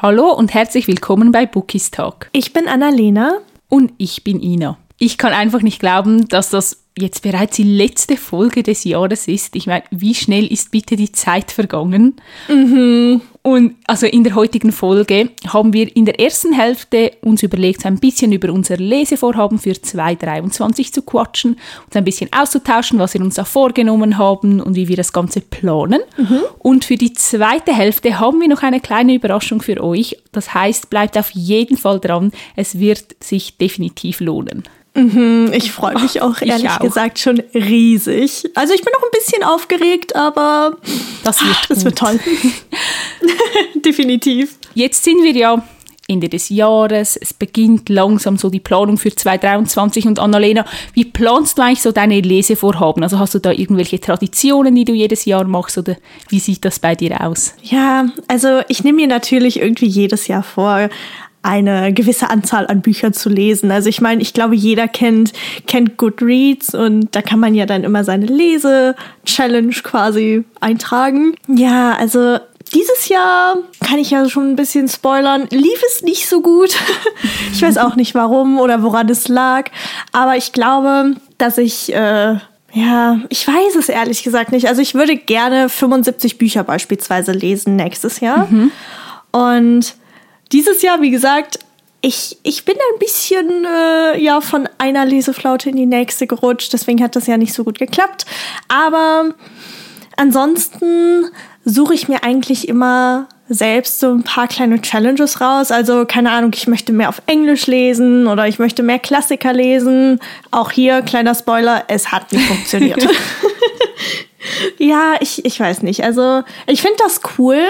Hallo und herzlich willkommen bei Bookies Talk. Ich bin Annalena. Und ich bin Ina. Ich kann einfach nicht glauben, dass das jetzt bereits die letzte Folge des Jahres ist. Ich meine, wie schnell ist bitte die Zeit vergangen? Mhm. Und also in der heutigen Folge haben wir in der ersten Hälfte uns überlegt, ein bisschen über unser Lesevorhaben für 2023 zu quatschen, uns ein bisschen auszutauschen, was wir uns da vorgenommen haben und wie wir das Ganze planen. Mhm. Und für die zweite Hälfte haben wir noch eine kleine Überraschung für euch. Das heißt, bleibt auf jeden Fall dran. Es wird sich definitiv lohnen. Mhm, ich freue mich auch ehrlich auch. gesagt schon riesig. Also ich bin noch ein bisschen aufgeregt, aber das wird, das wird toll. Definitiv. Jetzt sind wir ja Ende des Jahres. Es beginnt langsam so die Planung für 2023. Und Annalena, wie planst du eigentlich so deine Lesevorhaben? Also hast du da irgendwelche Traditionen, die du jedes Jahr machst oder wie sieht das bei dir aus? Ja, also ich nehme mir natürlich irgendwie jedes Jahr vor, eine gewisse Anzahl an Büchern zu lesen. Also ich meine, ich glaube, jeder kennt, kennt Goodreads und da kann man ja dann immer seine Lese-Challenge quasi eintragen. Ja, also dieses Jahr kann ich ja schon ein bisschen spoilern, lief es nicht so gut. ich weiß auch nicht warum oder woran es lag, aber ich glaube, dass ich äh, ja, ich weiß es ehrlich gesagt nicht. Also ich würde gerne 75 Bücher beispielsweise lesen nächstes Jahr. Mhm. Und dieses Jahr, wie gesagt, ich, ich bin ein bisschen äh, ja von einer Leseflaute in die nächste gerutscht, deswegen hat das ja nicht so gut geklappt. Aber ansonsten suche ich mir eigentlich immer selbst so ein paar kleine Challenges raus. Also keine Ahnung, ich möchte mehr auf Englisch lesen oder ich möchte mehr Klassiker lesen. Auch hier kleiner Spoiler, es hat nicht funktioniert. Ja, ich, ich weiß nicht. Also, ich finde das cool,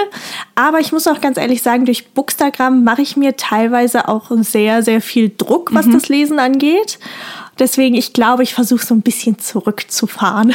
aber ich muss auch ganz ehrlich sagen, durch Bookstagram mache ich mir teilweise auch sehr, sehr viel Druck, was mhm. das Lesen angeht. Deswegen, ich glaube, ich versuche so ein bisschen zurückzufahren.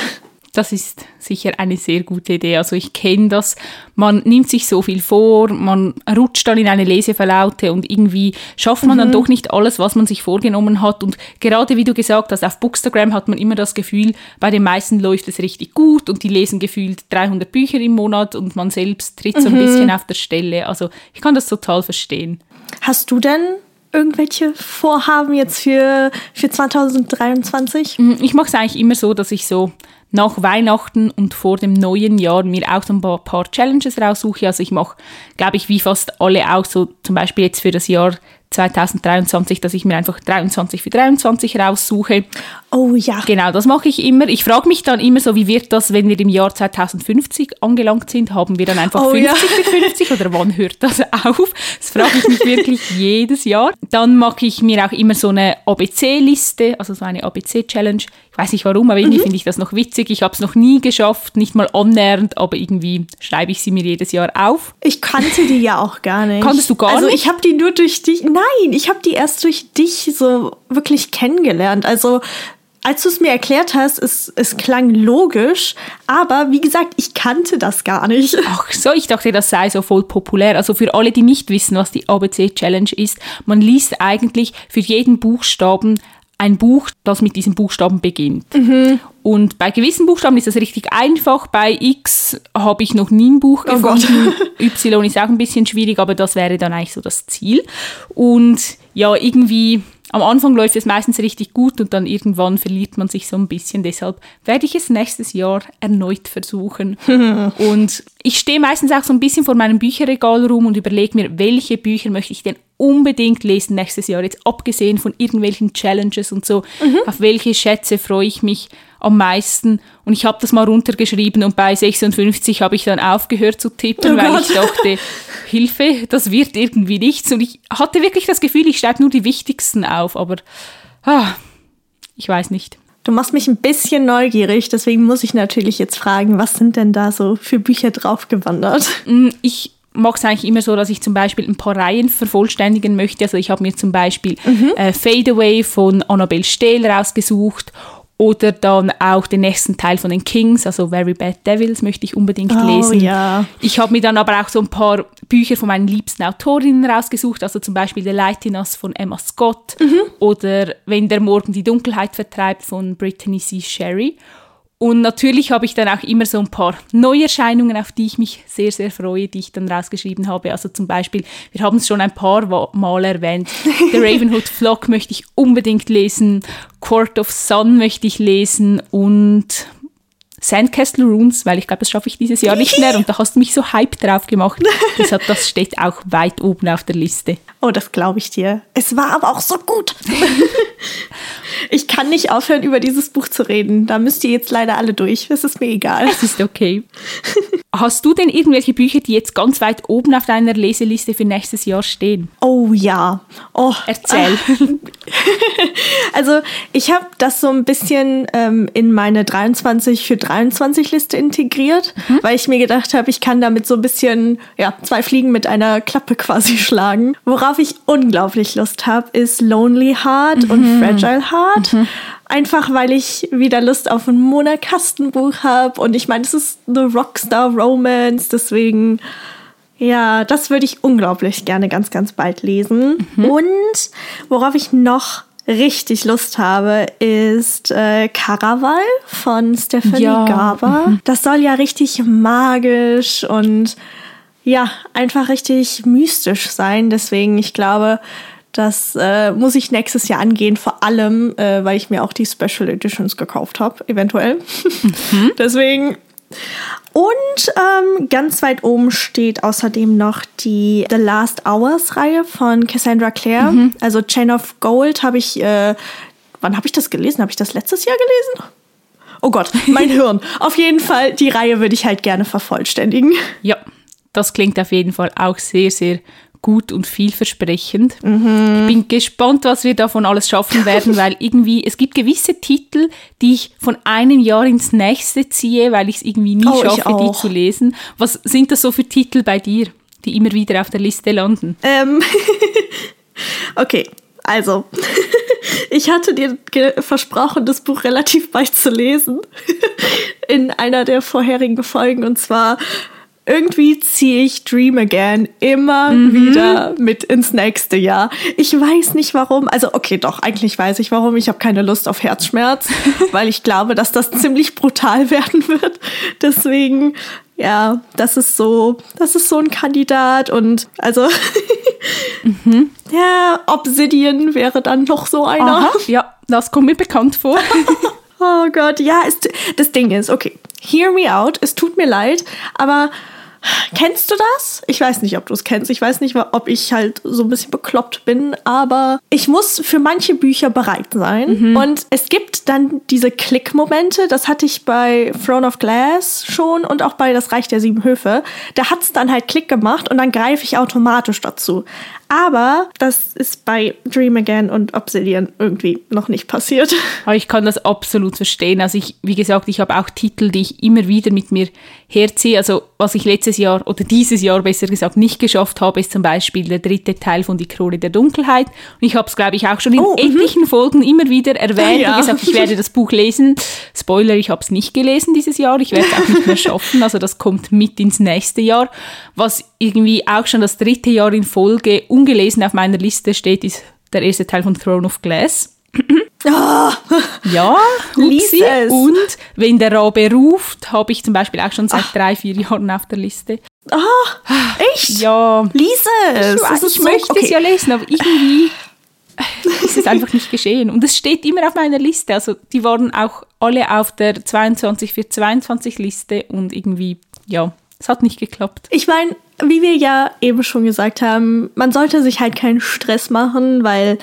Das ist sicher eine sehr gute Idee. Also ich kenne das. Man nimmt sich so viel vor, man rutscht dann in eine Leseverlaute und irgendwie schafft man mhm. dann doch nicht alles, was man sich vorgenommen hat. Und gerade wie du gesagt hast, auf Bookstagram hat man immer das Gefühl, bei den meisten läuft es richtig gut und die lesen gefühlt 300 Bücher im Monat und man selbst tritt so ein mhm. bisschen auf der Stelle. Also ich kann das total verstehen. Hast du denn irgendwelche Vorhaben jetzt für, für 2023? Mhm, ich mache es eigentlich immer so, dass ich so nach Weihnachten und vor dem neuen Jahr mir auch so ein paar, Challenges raussuche. Also ich mache, glaube ich, wie fast alle auch so zum Beispiel jetzt für das Jahr 2023, dass ich mir einfach 23 für 23 raussuche. Oh ja. Genau, das mache ich immer. Ich frage mich dann immer so, wie wird das, wenn wir im Jahr 2050 angelangt sind? Haben wir dann einfach oh, 50 ja. für 50 oder wann hört das auf? Das frage ich mich wirklich jedes Jahr. Dann mache ich mir auch immer so eine ABC-Liste, also so eine ABC-Challenge. Ich weiß nicht warum, aber irgendwie mhm. finde ich das noch witzig. Ich habe es noch nie geschafft, nicht mal annähernd, aber irgendwie schreibe ich sie mir jedes Jahr auf. Ich kannte die ja auch gar nicht. Kanntest du gar also, nicht? Also ich habe die nur durch dich. Nein, ich habe die erst durch dich so wirklich kennengelernt. Also als du es mir erklärt hast, es, es klang logisch, aber wie gesagt, ich kannte das gar nicht. Ach so, ich dachte, das sei so voll populär. Also für alle, die nicht wissen, was die ABC Challenge ist, man liest eigentlich für jeden Buchstaben ein Buch, das mit diesem Buchstaben beginnt. Mhm. Und bei gewissen Buchstaben ist das richtig einfach. Bei X habe ich noch nie ein Buch oh gefunden. y ist auch ein bisschen schwierig, aber das wäre dann eigentlich so das Ziel. Und ja, irgendwie am Anfang läuft es meistens richtig gut und dann irgendwann verliert man sich so ein bisschen. Deshalb werde ich es nächstes Jahr erneut versuchen. und ich stehe meistens auch so ein bisschen vor meinem Bücherregal rum und überlege mir, welche Bücher möchte ich denn unbedingt lesen nächstes Jahr, jetzt abgesehen von irgendwelchen Challenges und so. Mhm. Auf welche Schätze freue ich mich am meisten? Und ich habe das mal runtergeschrieben und bei 56 habe ich dann aufgehört zu tippen, oh weil Gott. ich dachte, Hilfe, das wird irgendwie nichts. Und ich hatte wirklich das Gefühl, ich schreibe nur die wichtigsten auf, aber ah, ich weiß nicht. Du machst mich ein bisschen neugierig, deswegen muss ich natürlich jetzt fragen, was sind denn da so für Bücher draufgewandert? Mm, ich mag es eigentlich immer so, dass ich zum Beispiel ein paar Reihen vervollständigen möchte. Also ich habe mir zum Beispiel mhm. äh, Fade Away von Annabelle Stehl rausgesucht oder dann auch den nächsten Teil von den Kings, also Very Bad Devils, möchte ich unbedingt oh, lesen. Ja. Ich habe mir dann aber auch so ein paar Bücher von meinen liebsten Autorinnen rausgesucht, also zum Beispiel The Light in Us von Emma Scott mhm. oder Wenn der Morgen die Dunkelheit vertreibt von Brittany C. Sherry. Und natürlich habe ich dann auch immer so ein paar Neuerscheinungen, auf die ich mich sehr, sehr freue, die ich dann rausgeschrieben habe. Also zum Beispiel, wir haben es schon ein paar Mal erwähnt, The Ravenhood Flock möchte ich unbedingt lesen, Court of Sun möchte ich lesen. Und Sandcastle Runes, weil ich glaube, das schaffe ich dieses Jahr nicht mehr und da hast du mich so hype drauf gemacht. Deshalb, das steht auch weit oben auf der Liste. Oh, das glaube ich dir. Es war aber auch so gut. ich kann nicht aufhören, über dieses Buch zu reden. Da müsst ihr jetzt leider alle durch. Es ist mir egal. Es ist okay. Hast du denn irgendwelche Bücher, die jetzt ganz weit oben auf deiner Leseliste für nächstes Jahr stehen? Oh ja. Oh, Erzähl. also ich habe das so ein bisschen ähm, in meine 23 für 23 Liste integriert, mhm. weil ich mir gedacht habe, ich kann damit so ein bisschen ja zwei Fliegen mit einer Klappe quasi schlagen. Worauf ich unglaublich Lust habe, ist Lonely Heart mhm. und Fragile Heart. Mhm. Einfach weil ich wieder Lust auf ein Mona Kastenbuch habe. Und ich meine, es ist eine Rockstar Romance, deswegen. Ja, das würde ich unglaublich gerne ganz, ganz bald lesen. Mhm. Und worauf ich noch richtig Lust habe, ist äh, Caraval von Stephanie ja. Garber. Mhm. Das soll ja richtig magisch und ja, einfach richtig mystisch sein. Deswegen, ich glaube, das äh, muss ich nächstes Jahr angehen, vor allem, äh, weil ich mir auch die Special Editions gekauft habe, eventuell. Mhm. Deswegen. Und ähm, ganz weit oben steht außerdem noch die The Last Hours Reihe von Cassandra Clare. Mhm. Also Chain of Gold habe ich, äh, wann habe ich das gelesen? Habe ich das letztes Jahr gelesen? Oh Gott, mein Hirn. Auf jeden Fall, die Reihe würde ich halt gerne vervollständigen. Ja, das klingt auf jeden Fall auch sehr, sehr gut und vielversprechend. Mhm. Ich bin gespannt, was wir davon alles schaffen werden, weil irgendwie, es gibt gewisse Titel, die ich von einem Jahr ins nächste ziehe, weil ich es irgendwie nie oh, schaffe, die zu lesen. Was sind das so für Titel bei dir, die immer wieder auf der Liste landen? Ähm okay, also, ich hatte dir versprochen, das Buch relativ bald zu lesen in einer der vorherigen Folgen und zwar irgendwie ziehe ich Dream Again immer mhm. wieder mit ins nächste Jahr. Ich weiß nicht warum. Also okay, doch, eigentlich weiß ich warum. Ich habe keine Lust auf Herzschmerz, weil ich glaube, dass das ziemlich brutal werden wird. Deswegen, ja, das ist so, das ist so ein Kandidat und also mhm. ja, Obsidian wäre dann noch so einer. Aha, ja, das kommt mir bekannt vor. oh Gott, ja, ist, das Ding ist, okay, hear me out, es tut mir leid, aber Kennst du das? Ich weiß nicht, ob du es kennst. Ich weiß nicht, ob ich halt so ein bisschen bekloppt bin, aber ich muss für manche Bücher bereit sein. Mhm. Und es gibt dann diese Klickmomente. Das hatte ich bei Throne of Glass schon und auch bei Das Reich der Sieben Höfe. Da hat es dann halt Klick gemacht und dann greife ich automatisch dazu. Aber das ist bei Dream Again und Obsidian irgendwie noch nicht passiert. Ich kann das absolut verstehen. Also ich, wie gesagt, ich habe auch Titel, die ich immer wieder mit mir herziehe. Also was ich letztes Jahr oder dieses Jahr besser gesagt nicht geschafft habe, ist zum Beispiel der dritte Teil von Die Krone der Dunkelheit. Und ich habe es, glaube ich, auch schon in oh, mhm. etlichen Folgen immer wieder erwähnt ja. und gesagt, ich werde das Buch lesen. Spoiler, ich habe es nicht gelesen dieses Jahr. Ich werde es auch nicht mehr schaffen. Also das kommt mit ins nächste Jahr. Was irgendwie auch schon das dritte Jahr in Folge ungelesen auf meiner Liste steht, ist der erste Teil von Throne of Glass. Oh, ja, es. Und wenn der Rabe ruft, habe ich zum Beispiel auch schon seit Ach. drei, vier Jahren auf der Liste. Oh, echt? Ja. Lies es. Ich, ich so, möchte okay. es ja lesen, aber irgendwie ist es einfach nicht geschehen. Und es steht immer auf meiner Liste. Also die waren auch alle auf der 22 für 22 Liste und irgendwie, ja, es hat nicht geklappt. Ich meine, wie wir ja eben schon gesagt haben, man sollte sich halt keinen Stress machen, weil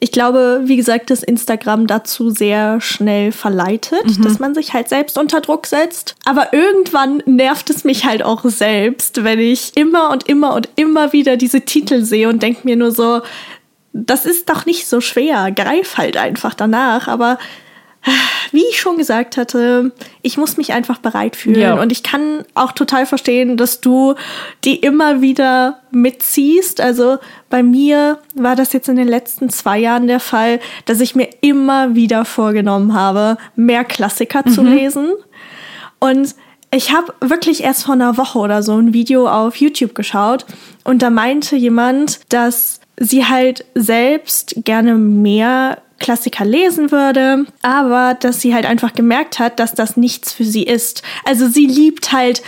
ich glaube, wie gesagt, dass Instagram dazu sehr schnell verleitet, mhm. dass man sich halt selbst unter Druck setzt. Aber irgendwann nervt es mich halt auch selbst, wenn ich immer und immer und immer wieder diese Titel sehe und denke mir nur so, das ist doch nicht so schwer, greif halt einfach danach. Aber wie ich schon gesagt hatte, ich muss mich einfach bereit fühlen. Ja. Und ich kann auch total verstehen, dass du die immer wieder mitziehst. Also bei mir war das jetzt in den letzten zwei Jahren der Fall, dass ich mir immer wieder vorgenommen habe, mehr Klassiker mhm. zu lesen. Und ich habe wirklich erst vor einer Woche oder so ein Video auf YouTube geschaut und da meinte jemand, dass sie halt selbst gerne mehr Klassiker lesen würde, aber dass sie halt einfach gemerkt hat, dass das nichts für sie ist. Also sie liebt halt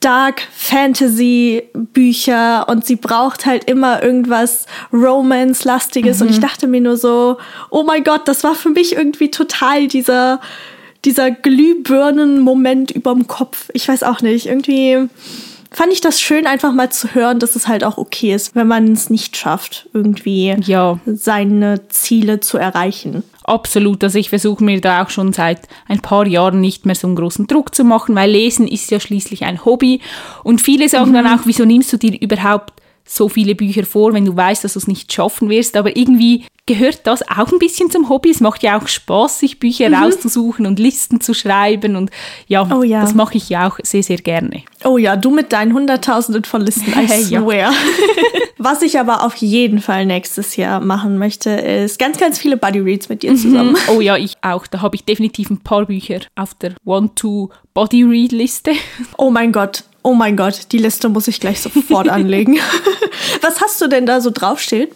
Dark Fantasy Bücher und sie braucht halt immer irgendwas Romance-lastiges mhm. und ich dachte mir nur so, oh mein Gott, das war für mich irgendwie total dieser dieser Glühbirnen-Moment überm Kopf. Ich weiß auch nicht, irgendwie fand ich das schön, einfach mal zu hören, dass es halt auch okay ist, wenn man es nicht schafft, irgendwie ja. seine Ziele zu erreichen. Absolut. Also ich versuche mir da auch schon seit ein paar Jahren nicht mehr so einen großen Druck zu machen, weil Lesen ist ja schließlich ein Hobby. Und viele sagen mhm. dann auch, wieso nimmst du dir überhaupt so viele Bücher vor, wenn du weißt, dass du es nicht schaffen wirst. Aber irgendwie gehört das auch ein bisschen zum Hobby. Es macht ja auch Spaß, sich Bücher mhm. rauszusuchen und Listen zu schreiben. Und ja, oh ja. das mache ich ja auch sehr, sehr gerne. Oh ja, du mit deinen Hunderttausenden von Listen, I swear. Was ich aber auf jeden Fall nächstes Jahr machen möchte, ist ganz, ganz viele Buddy Reads mit dir mhm. zusammen. Oh ja, ich auch. Da habe ich definitiv ein paar Bücher auf der One-to-Body-Read-Liste. Oh mein Gott. Oh mein Gott, die Liste muss ich gleich sofort anlegen. Was hast du denn da so draufstehen?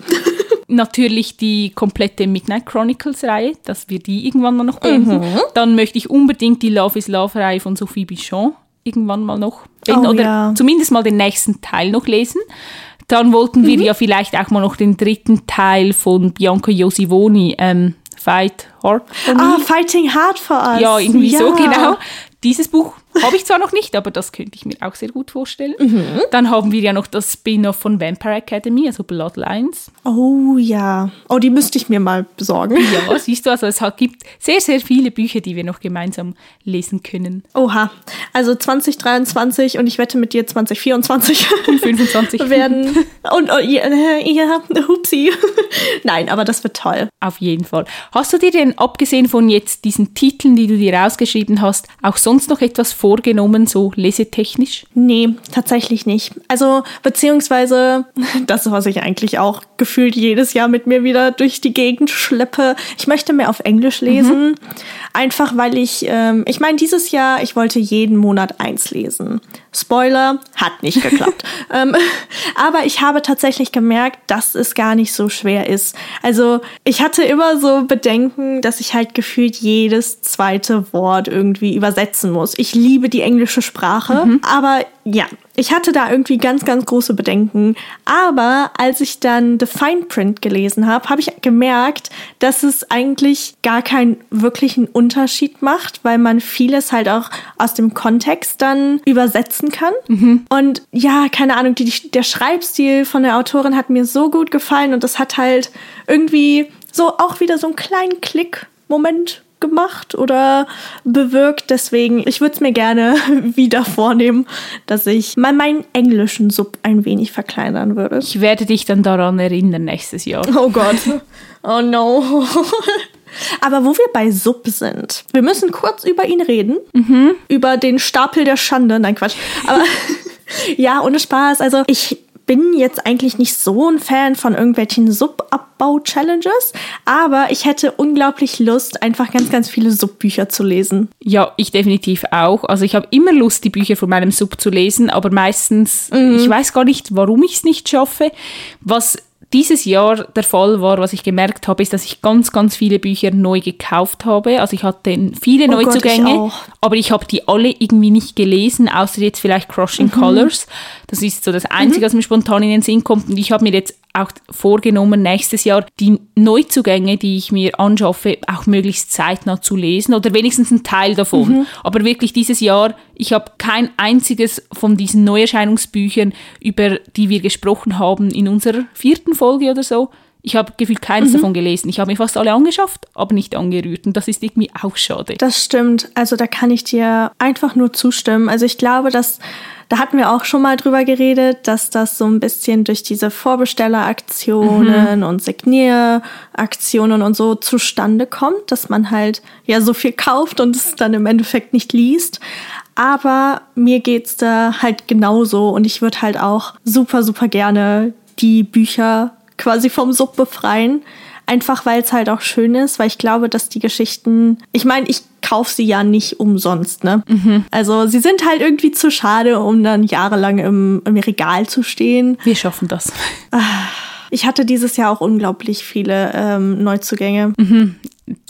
Natürlich die komplette Midnight Chronicles Reihe, dass wir die irgendwann mal noch beenden. Mhm. Dann möchte ich unbedingt die Love is Love Reihe von Sophie Bichon irgendwann mal noch beenden oh, oder ja. zumindest mal den nächsten Teil noch lesen. Dann wollten wir mhm. ja vielleicht auch mal noch den dritten Teil von Bianca Josivoni, ähm, Fight Hard for Me. Ah, Fighting Hard for Us. Ja, irgendwie ja. so genau. Dieses Buch habe ich zwar noch nicht, aber das könnte ich mir auch sehr gut vorstellen. Mhm. Dann haben wir ja noch das Spin-off von Vampire Academy, also Bloodlines. Oh ja. Oh, die müsste ich mir mal besorgen. Ja, siehst du, also es gibt sehr, sehr viele Bücher, die wir noch gemeinsam lesen können. Oha. Also 2023 und ich wette mit dir 2024 und 25 werden. Und oh, ja, ja, hupsi. Nein, aber das wird toll. Auf jeden Fall. Hast du dir denn, abgesehen von jetzt diesen Titeln, die du dir rausgeschrieben hast, auch sonst noch etwas vor vorgenommen, so lesetechnisch? Nee, tatsächlich nicht. Also, beziehungsweise das, was ich eigentlich auch gefühlt jedes Jahr mit mir wieder durch die Gegend schleppe. Ich möchte mehr auf Englisch lesen. Mhm. Einfach weil ich, ähm, ich meine, dieses Jahr, ich wollte jeden Monat eins lesen. Spoiler, hat nicht geklappt. ähm, aber ich habe tatsächlich gemerkt, dass es gar nicht so schwer ist. Also ich hatte immer so Bedenken, dass ich halt gefühlt jedes zweite Wort irgendwie übersetzen muss. Ich liebe die englische Sprache, mhm. aber ja, ich hatte da irgendwie ganz, ganz große Bedenken. Aber als ich dann The Fine Print gelesen habe, habe ich gemerkt, dass es eigentlich gar keinen wirklichen Unterschied macht, weil man vieles halt auch aus dem Kontext dann übersetzen kann. Mhm. Und ja, keine Ahnung, die, der Schreibstil von der Autorin hat mir so gut gefallen und das hat halt irgendwie so auch wieder so einen kleinen Klick-Moment gemacht oder bewirkt. Deswegen, ich würde es mir gerne wieder vornehmen, dass ich mal meinen englischen Sub ein wenig verkleinern würde. Ich werde dich dann daran erinnern nächstes Jahr. Oh Gott. Oh no. Aber wo wir bei Sub sind, wir müssen kurz über ihn reden. Mhm. Über den Stapel der Schande. Nein, Quatsch. Aber ja, ohne Spaß. Also ich bin jetzt eigentlich nicht so ein Fan von irgendwelchen Subabbau-Challenges, aber ich hätte unglaublich Lust, einfach ganz, ganz viele Subbücher zu lesen. Ja, ich definitiv auch. Also ich habe immer Lust, die Bücher von meinem Sub zu lesen, aber meistens, mhm. ich weiß gar nicht, warum ich es nicht schaffe. Was dieses Jahr der Fall war, was ich gemerkt habe, ist, dass ich ganz, ganz viele Bücher neu gekauft habe. Also ich hatte viele oh Neuzugänge, Gott, ich aber ich habe die alle irgendwie nicht gelesen, außer jetzt vielleicht Crushing mhm. Colors. Das ist so das Einzige, mhm. was mir spontan in den Sinn kommt. Und ich habe mir jetzt auch vorgenommen, nächstes Jahr die Neuzugänge, die ich mir anschaffe, auch möglichst zeitnah zu lesen oder wenigstens einen Teil davon. Mhm. Aber wirklich dieses Jahr, ich habe kein einziges von diesen Neuerscheinungsbüchern, über die wir gesprochen haben, in unserer vierten Folge oder so. Ich habe gefühlt keines mhm. davon gelesen. Ich habe mir fast alle angeschafft, aber nicht angerührt. Und das ist irgendwie auch schade. Das stimmt. Also da kann ich dir einfach nur zustimmen. Also ich glaube, dass da hatten wir auch schon mal drüber geredet, dass das so ein bisschen durch diese Vorbestelleraktionen mhm. und Signieraktionen und so zustande kommt, dass man halt ja so viel kauft und es dann im Endeffekt nicht liest. Aber mir geht's da halt genauso und ich würde halt auch super, super gerne die Bücher quasi vom Sub befreien. Einfach weil es halt auch schön ist, weil ich glaube, dass die Geschichten, ich meine, ich kaufe sie ja nicht umsonst, ne? Mhm. Also sie sind halt irgendwie zu schade, um dann jahrelang im, im Regal zu stehen. Wir schaffen das. Ah, Ich hatte dieses Jahr auch unglaublich viele ähm, Neuzugänge. Mhm.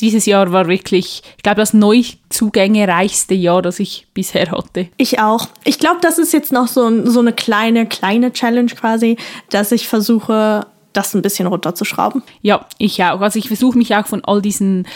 Dieses Jahr war wirklich, ich glaube, das Neuzugänge reichste Jahr, das ich bisher hatte. Ich auch. Ich glaube, das ist jetzt noch so, so eine kleine, kleine Challenge quasi, dass ich versuche, das ein bisschen runterzuschrauben. Ja, ich auch. Also ich versuche mich auch von all diesen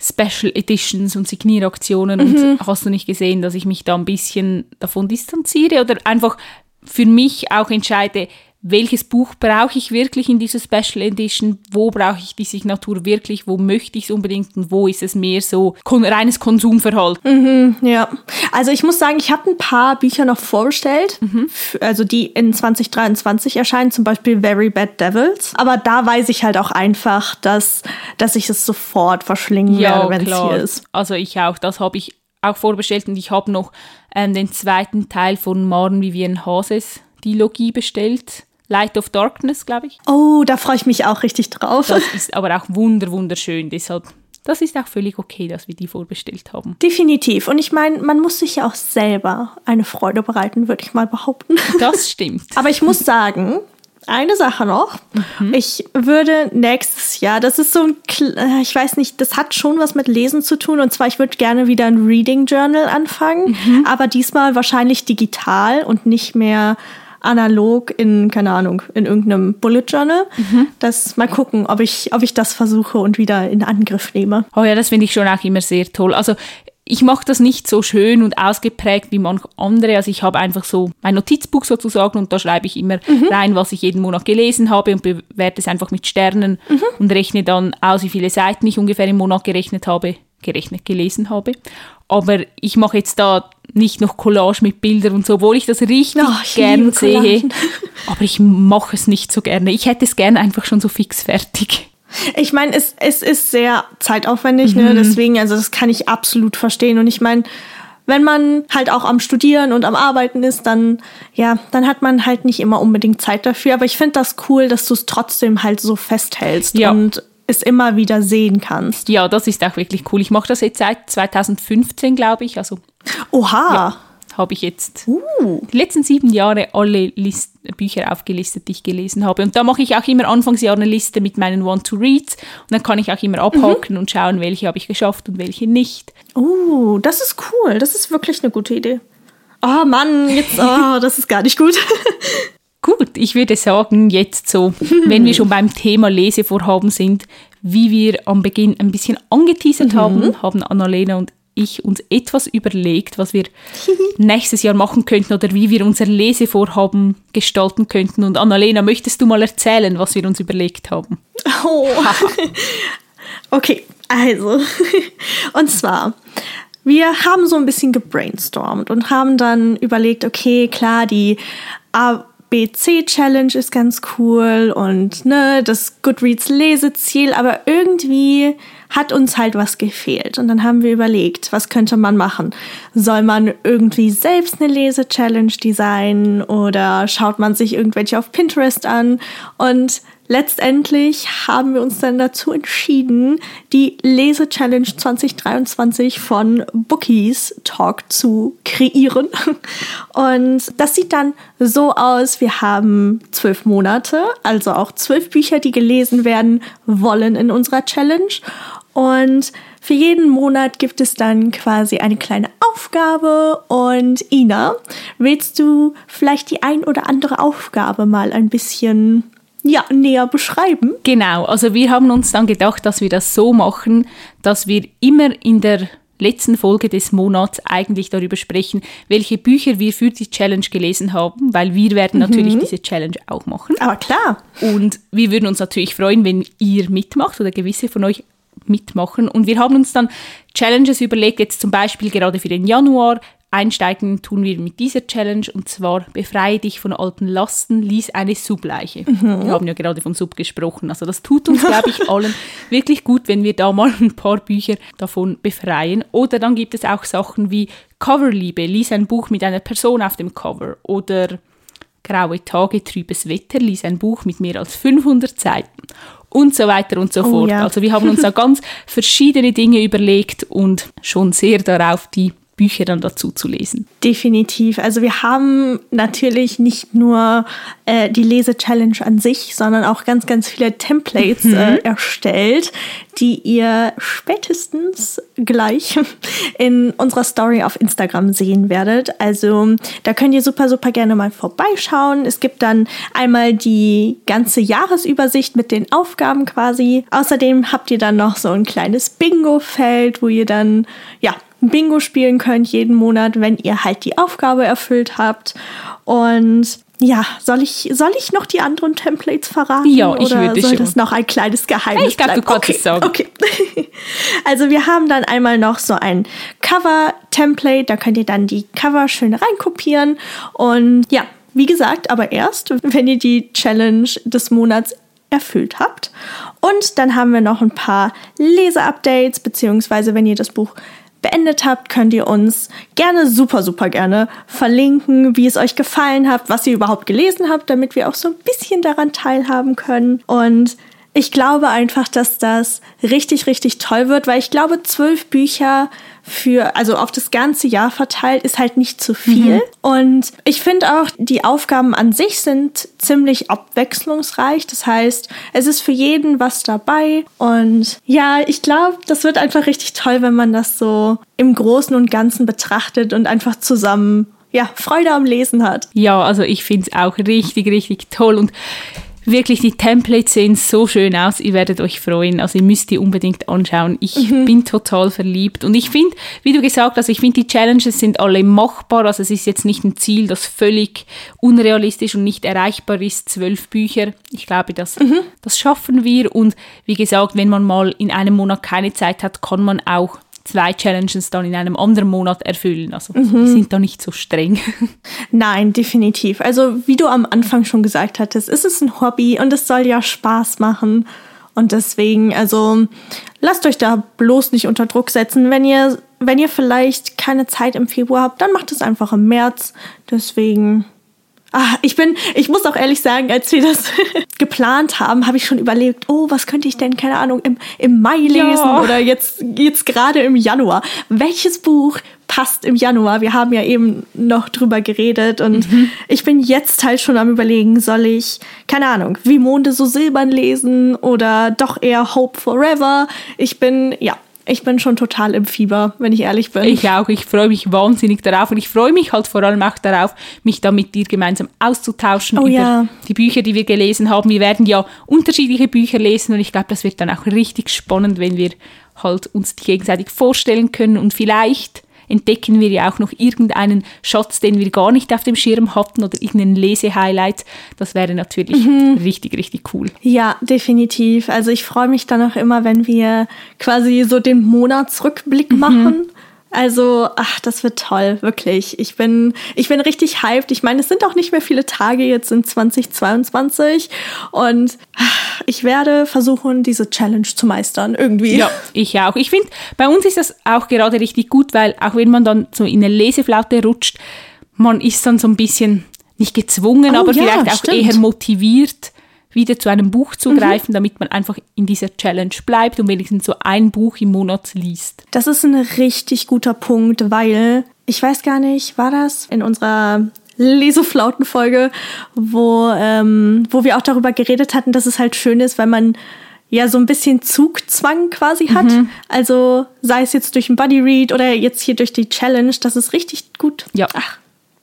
Special Editions und Signieraktionen mhm. und hast du nicht gesehen, dass ich mich da ein bisschen davon distanziere oder einfach für mich auch entscheide, welches Buch brauche ich wirklich in dieser Special Edition, wo brauche ich die Signatur wirklich, wo möchte ich es unbedingt und wo ist es mehr so kon reines Konsumverhalten. Mhm, ja, also ich muss sagen, ich habe ein paar Bücher noch vorbestellt, mhm. also die in 2023 erscheinen, zum Beispiel Very Bad Devils, aber da weiß ich halt auch einfach, dass, dass ich es sofort verschlingen ja, werde, wenn es hier ist. Also ich auch, das habe ich auch vorbestellt und ich habe noch ähm, den zweiten Teil von Maren Vivian Hases Dilogie bestellt. Light of Darkness, glaube ich. Oh, da freue ich mich auch richtig drauf. Das ist aber auch wunder, wunderschön. Deshalb, das ist auch völlig okay, dass wir die vorbestellt haben. Definitiv. Und ich meine, man muss sich ja auch selber eine Freude bereiten, würde ich mal behaupten. Das stimmt. aber ich muss sagen, eine Sache noch. Mhm. Ich würde nächstes Jahr, das ist so ein, äh, ich weiß nicht, das hat schon was mit Lesen zu tun. Und zwar, ich würde gerne wieder ein Reading Journal anfangen, mhm. aber diesmal wahrscheinlich digital und nicht mehr analog in, keine Ahnung, in irgendeinem Bullet Journal. Mhm. Das mal gucken, ob ich, ob ich das versuche und wieder in Angriff nehme. Oh ja, das finde ich schon auch immer sehr toll. Also ich mache das nicht so schön und ausgeprägt wie manche andere. Also ich habe einfach so mein Notizbuch sozusagen und da schreibe ich immer mhm. rein, was ich jeden Monat gelesen habe und bewerte es einfach mit Sternen mhm. und rechne dann aus, wie viele Seiten ich ungefähr im Monat gerechnet habe, gerechnet gelesen habe. Aber ich mache jetzt da nicht noch Collage mit Bildern und so, obwohl ich das richtig oh, gern sehe. Aber ich mache es nicht so gerne. Ich hätte es gerne einfach schon so fix fertig. Ich meine, es, es ist sehr zeitaufwendig, ne? mhm. ne? deswegen, also das kann ich absolut verstehen. Und ich meine, wenn man halt auch am Studieren und am Arbeiten ist, dann, ja, dann hat man halt nicht immer unbedingt Zeit dafür. Aber ich finde das cool, dass du es trotzdem halt so festhältst ja. und es immer wieder sehen kannst. Ja, das ist auch wirklich cool. Ich mache das jetzt seit 2015, glaube ich. Also, Oha! Ja habe ich jetzt uh. die letzten sieben Jahre alle List Bücher aufgelistet, die ich gelesen habe. Und da mache ich auch immer Anfangsjahr eine Liste mit meinen Want-to-Reads. Und dann kann ich auch immer abhaken mhm. und schauen, welche habe ich geschafft und welche nicht. Oh, das ist cool. Das ist wirklich eine gute Idee. Oh Mann, jetzt, oh, das ist gar nicht gut. gut, ich würde sagen, jetzt so, wenn wir schon beim Thema Lesevorhaben sind, wie wir am Beginn ein bisschen angeteasert mhm. haben, haben Annalena und ich uns etwas überlegt, was wir nächstes Jahr machen könnten oder wie wir unser Lesevorhaben gestalten könnten. Und Annalena, möchtest du mal erzählen, was wir uns überlegt haben? Oh. okay, also. Und zwar, wir haben so ein bisschen gebrainstormt und haben dann überlegt, okay, klar, die ABC Challenge ist ganz cool und ne, das Goodreads Leseziel, aber irgendwie hat uns halt was gefehlt. Und dann haben wir überlegt, was könnte man machen? Soll man irgendwie selbst eine Lese-Challenge designen oder schaut man sich irgendwelche auf Pinterest an? Und letztendlich haben wir uns dann dazu entschieden, die Lese-Challenge 2023 von Bookies Talk zu kreieren. Und das sieht dann so aus, wir haben zwölf Monate, also auch zwölf Bücher, die gelesen werden wollen in unserer Challenge. Und für jeden Monat gibt es dann quasi eine kleine Aufgabe. Und Ina, willst du vielleicht die ein oder andere Aufgabe mal ein bisschen ja, näher beschreiben? Genau, also wir haben uns dann gedacht, dass wir das so machen, dass wir immer in der letzten Folge des Monats eigentlich darüber sprechen, welche Bücher wir für die Challenge gelesen haben, weil wir werden natürlich mhm. diese Challenge auch machen. Aber klar. Und wir würden uns natürlich freuen, wenn ihr mitmacht oder gewisse von euch mitmachen. Und wir haben uns dann Challenges überlegt, jetzt zum Beispiel gerade für den Januar. Einsteigen tun wir mit dieser Challenge und zwar befreie dich von alten Lasten, lies eine Subleiche. Mhm. Wir haben ja gerade von Sub gesprochen. Also das tut uns, glaube ich, allen wirklich gut, wenn wir da mal ein paar Bücher davon befreien. Oder dann gibt es auch Sachen wie Coverliebe, lies ein Buch mit einer Person auf dem Cover. Oder Graue Tage, trübes Wetter, lies ein Buch mit mehr als 500 Seiten und so weiter und so oh, fort. Ja. Also wir haben uns da ganz verschiedene Dinge überlegt und schon sehr darauf die Bücher dann dazu zu lesen. Definitiv. Also wir haben natürlich nicht nur äh, die Lese-Challenge an sich, sondern auch ganz, ganz viele Templates mhm. äh, erstellt, die ihr spätestens gleich in unserer Story auf Instagram sehen werdet. Also da könnt ihr super, super gerne mal vorbeischauen. Es gibt dann einmal die ganze Jahresübersicht mit den Aufgaben quasi. Außerdem habt ihr dann noch so ein kleines Bingo-Feld, wo ihr dann ja Bingo spielen könnt jeden Monat, wenn ihr halt die Aufgabe erfüllt habt. Und ja, soll ich, soll ich noch die anderen Templates verraten? Ja, ich oder würde soll das noch ein kleines Geheimnis hey, ich glaube, du kannst okay, sagen. Okay. Also wir haben dann einmal noch so ein Cover-Template, da könnt ihr dann die Cover schön reinkopieren. Und ja, wie gesagt, aber erst, wenn ihr die Challenge des Monats erfüllt habt. Und dann haben wir noch ein paar Leseupdates, beziehungsweise wenn ihr das Buch beendet habt, könnt ihr uns gerne, super, super gerne verlinken, wie es euch gefallen hat, was ihr überhaupt gelesen habt, damit wir auch so ein bisschen daran teilhaben können. Und ich glaube einfach, dass das richtig, richtig toll wird, weil ich glaube, zwölf Bücher für, also auf das ganze Jahr verteilt, ist halt nicht zu viel. Mhm. Und ich finde auch, die Aufgaben an sich sind ziemlich abwechslungsreich. Das heißt, es ist für jeden was dabei. Und ja, ich glaube, das wird einfach richtig toll, wenn man das so im Großen und Ganzen betrachtet und einfach zusammen ja, Freude am Lesen hat. Ja, also ich finde es auch richtig, richtig toll. Und wirklich, die Templates sehen so schön aus. Ihr werdet euch freuen. Also ihr müsst die unbedingt anschauen. Ich mhm. bin total verliebt. Und ich finde, wie du gesagt hast, ich finde, die Challenges sind alle machbar. Also es ist jetzt nicht ein Ziel, das völlig unrealistisch und nicht erreichbar ist. Zwölf Bücher. Ich glaube, das, mhm. das schaffen wir. Und wie gesagt, wenn man mal in einem Monat keine Zeit hat, kann man auch zwei Challenges dann in einem anderen Monat erfüllen. Also mhm. die sind da nicht so streng. Nein, definitiv. Also wie du am Anfang schon gesagt hattest, ist es ein Hobby und es soll ja Spaß machen. Und deswegen, also lasst euch da bloß nicht unter Druck setzen. Wenn ihr, wenn ihr vielleicht keine Zeit im Februar habt, dann macht es einfach im März. Deswegen Ah, ich bin, ich muss auch ehrlich sagen, als wir das geplant haben, habe ich schon überlegt, oh, was könnte ich denn, keine Ahnung, im, im Mai lesen ja. oder jetzt, jetzt gerade im Januar. Welches Buch passt im Januar? Wir haben ja eben noch drüber geredet und mhm. ich bin jetzt halt schon am überlegen, soll ich, keine Ahnung, wie Monde so silbern lesen oder doch eher Hope Forever? Ich bin, ja, ich bin schon total im Fieber, wenn ich ehrlich bin. Ich auch. Ich freue mich wahnsinnig darauf und ich freue mich halt vor allem auch darauf, mich da mit dir gemeinsam auszutauschen oh, über ja. die Bücher, die wir gelesen haben. Wir werden ja unterschiedliche Bücher lesen und ich glaube, das wird dann auch richtig spannend, wenn wir halt uns die gegenseitig vorstellen können und vielleicht entdecken wir ja auch noch irgendeinen Schatz, den wir gar nicht auf dem Schirm hatten oder irgendeinen Lesehighlight. Das wäre natürlich mhm. richtig, richtig cool. Ja, definitiv. Also ich freue mich dann auch immer, wenn wir quasi so den Monatsrückblick mhm. machen also, ach, das wird toll, wirklich. Ich bin, ich bin richtig hyped. Ich meine, es sind auch nicht mehr viele Tage jetzt in 2022 und ich werde versuchen, diese Challenge zu meistern, irgendwie. Ja, ich auch. Ich finde, bei uns ist das auch gerade richtig gut, weil auch wenn man dann so in eine Leseflaute rutscht, man ist dann so ein bisschen nicht gezwungen, oh, aber ja, vielleicht auch stimmt. eher motiviert, wieder zu einem Buch zu greifen, mhm. damit man einfach in dieser Challenge bleibt und wenigstens so ein Buch im Monat liest. Das ist ein richtig guter Punkt, weil ich weiß gar nicht, war das in unserer Leseflautenfolge, wo, ähm, wo wir auch darüber geredet hatten, dass es halt schön ist, wenn man ja so ein bisschen Zugzwang quasi hat. Mhm. Also sei es jetzt durch ein Buddy Read oder jetzt hier durch die Challenge, das ist richtig gut. Ja. Ach,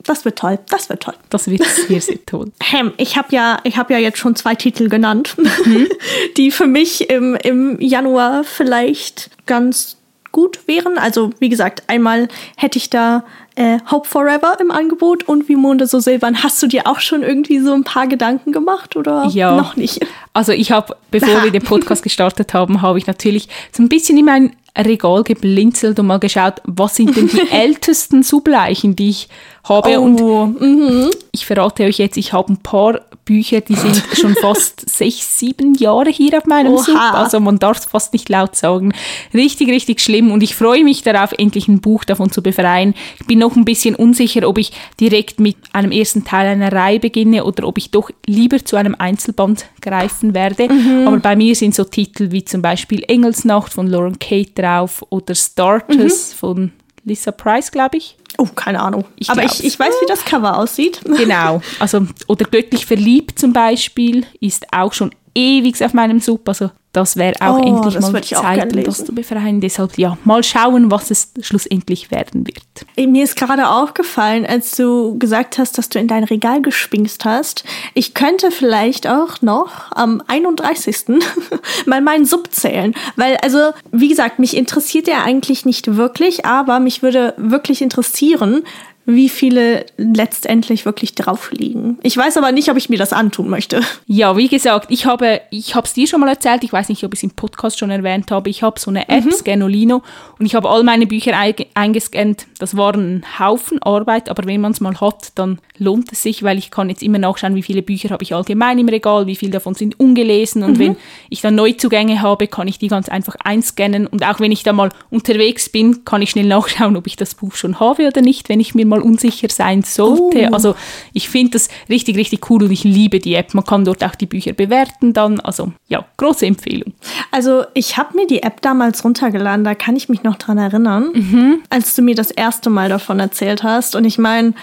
das wird toll. Das wird toll. Das wird sehr, sehr toll. Hem, ich habe ja, ich habe ja jetzt schon zwei Titel genannt, mhm. die für mich im, im Januar vielleicht ganz gut wären. Also wie gesagt, einmal hätte ich da äh, Hope Forever im Angebot und Wie Monde so silbern. Hast du dir auch schon irgendwie so ein paar Gedanken gemacht oder ja. noch nicht? Also ich habe, bevor wir den Podcast gestartet haben, habe ich natürlich so ein bisschen in mein Regal geblinzelt und mal geschaut, was sind denn die ältesten Subleichen, die ich habe. Oh, und mhm. ich verrate euch jetzt, ich habe ein paar Bücher, die sind schon fast sechs, sieben Jahre hier auf meinem Oha. Sub. Also man darf es fast nicht laut sagen. Richtig, richtig schlimm. Und ich freue mich darauf, endlich ein Buch davon zu befreien. Ich bin noch ein bisschen unsicher, ob ich direkt mit einem ersten Teil einer Reihe beginne oder ob ich doch lieber zu einem Einzelband greifen werde. Mhm. Aber bei mir sind so Titel wie zum Beispiel Engelsnacht von Lauren Kate drauf oder Starters mhm. von Lisa Price, glaube ich. Oh, keine Ahnung. Ich Aber glaub's. ich, ich weiß, wie das Cover aussieht. Genau. Also, oder Göttlich verliebt zum Beispiel ist auch schon ewig auf meinem Sub. Also das wäre auch Oh, endlich mal auch Zeit, um das zu befreien. Deshalb ja, mal schauen, was es schlussendlich werden wird. Mir ist gerade aufgefallen, als du gesagt hast, dass du in dein Regal gespingst hast. Ich könnte vielleicht auch noch am 31. mal meinen Sub zählen. Weil, also, wie gesagt, mich interessiert er eigentlich nicht wirklich, aber mich würde wirklich interessieren, wie viele letztendlich wirklich drauf liegen. Ich weiß aber nicht, ob ich mir das antun möchte. Ja, wie gesagt, ich habe ich habe es dir schon mal erzählt, ich weiß nicht, ob ich es im Podcast schon erwähnt habe, ich habe so eine App, Scanolino, und ich habe all meine Bücher eingescannt. Das war ein Haufen Arbeit, aber wenn man es mal hat, dann lohnt es sich, weil ich kann jetzt immer nachschauen, wie viele Bücher habe ich allgemein im Regal, wie viele davon sind ungelesen und wenn ich dann Neuzugänge habe, kann ich die ganz einfach einscannen und auch wenn ich da mal unterwegs bin, kann ich schnell nachschauen, ob ich das Buch schon habe oder nicht, wenn ich mir mal unsicher sein sollte. Oh. Also ich finde das richtig, richtig cool und ich liebe die App. Man kann dort auch die Bücher bewerten dann. Also ja, große Empfehlung. Also ich habe mir die App damals runtergeladen, da kann ich mich noch dran erinnern, als du mir das erste Mal davon erzählt hast. Und ich meine,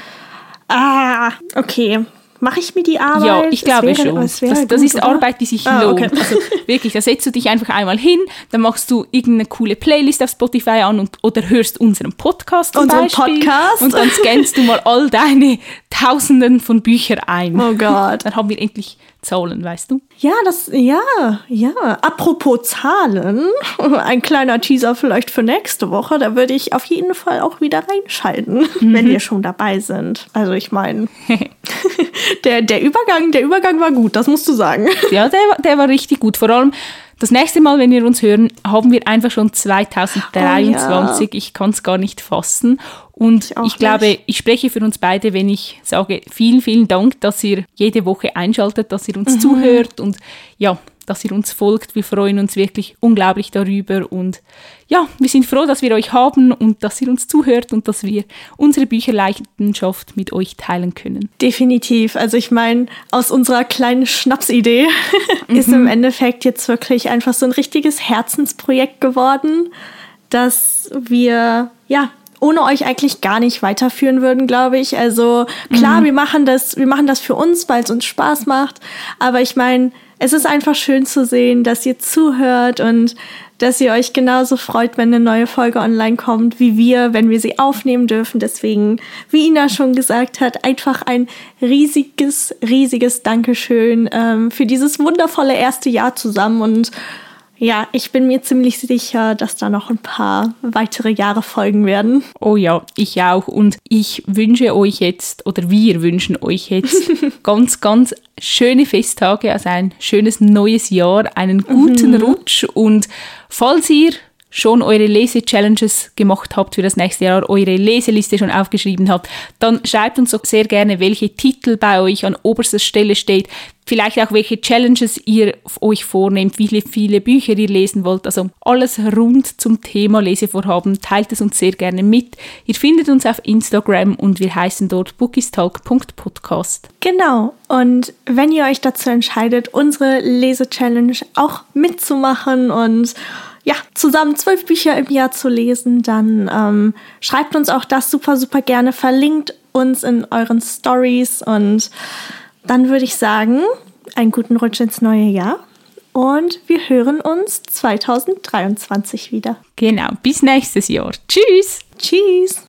ah, okay, mache ich mir die Arbeit? Ja, ich glaube wäre- schon. Das, das gut, ist oder? Arbeit, die sich Ah, lohnt. okay. Also wirklich, da setzt du dich einfach einmal hin, dann machst du irgendeine coole Playlist auf Spotify an und, oder hörst unseren Podcast zum Unseren Beispiel. Podcast. Und dann scannst du mal all deine Tausenden von Büchern ein. Oh Gott. Dann haben wir endlich Zahlen, weißt du? Ja, das, ja, ja. Apropos Zahlen, ein kleiner Teaser vielleicht für nächste Woche. Da würde ich auf jeden Fall auch wieder reinschalten, wenn wir schon dabei sind. Also ich meine, der, der Übergang, der Übergang war gut, das musst du sagen. Ja, der, der war richtig gut. Vor allem das nächste Mal, wenn wir uns hören, haben wir einfach schon 2023. Ich kann es gar nicht fassen. Und Ich ich, glaube, nicht. ich spreche für uns beide, wenn ich sage, vielen, vielen Dank, dass ihr jede Woche einschaltet, dass ihr Mhm. uns zuhört und ja, dass ihr uns folgt. Wir freuen uns wirklich unglaublich darüber und ja, wir sind froh, dass wir euch haben und dass ihr uns zuhört und dass wir unsere Bücherleidenschaft mit euch teilen können. Definitiv. Also ich meine, aus unserer kleinen Schnapsidee ist im Endeffekt jetzt wirklich einfach so ein richtiges Herzensprojekt geworden, das wir ja ohne euch eigentlich gar nicht weiterführen würden, glaube ich. Also klar, wir machen das, wir machen das für uns, weil es uns Spaß macht. Aber ich meine, es ist einfach schön zu sehen, dass ihr zuhört und dass ihr euch genauso freut, wenn eine neue Folge online kommt, wie wir, wenn wir sie aufnehmen dürfen. Deswegen, wie Ina schon gesagt hat, einfach ein riesiges, riesiges Dankeschön ähm, für dieses wundervolle erste Jahr zusammen. Und ja, ich bin mir ziemlich sicher, dass da noch ein paar weitere Jahre folgen werden. Oh ja, ich auch. Und ich wünsche euch jetzt, oder wir wünschen euch jetzt ganz, ganz schöne Festtage, also ein schönes neues Jahr, einen guten Rutsch. Und falls ihr schon eure Lese-Challenges gemacht habt für das nächste Jahr, eure Leseliste schon aufgeschrieben habt, dann schreibt uns doch sehr gerne, welche Titel bei euch an oberster Stelle steht, vielleicht auch welche Challenges ihr euch vornehmt, wie viele, viele Bücher ihr lesen wollt, also alles rund zum Thema Lesevorhaben, teilt es uns sehr gerne mit. Ihr findet uns auf Instagram und wir heißen dort bookistalk.podcast. Genau. Und wenn ihr euch dazu entscheidet, unsere Lese-Challenge auch mitzumachen und ja, zusammen zwölf Bücher im Jahr zu lesen, dann ähm, schreibt uns auch das super, super gerne, verlinkt uns in euren Stories und dann würde ich sagen, einen guten Rutsch ins neue Jahr und wir hören uns 2023 wieder. Genau, bis nächstes Jahr. Tschüss! Tschüss!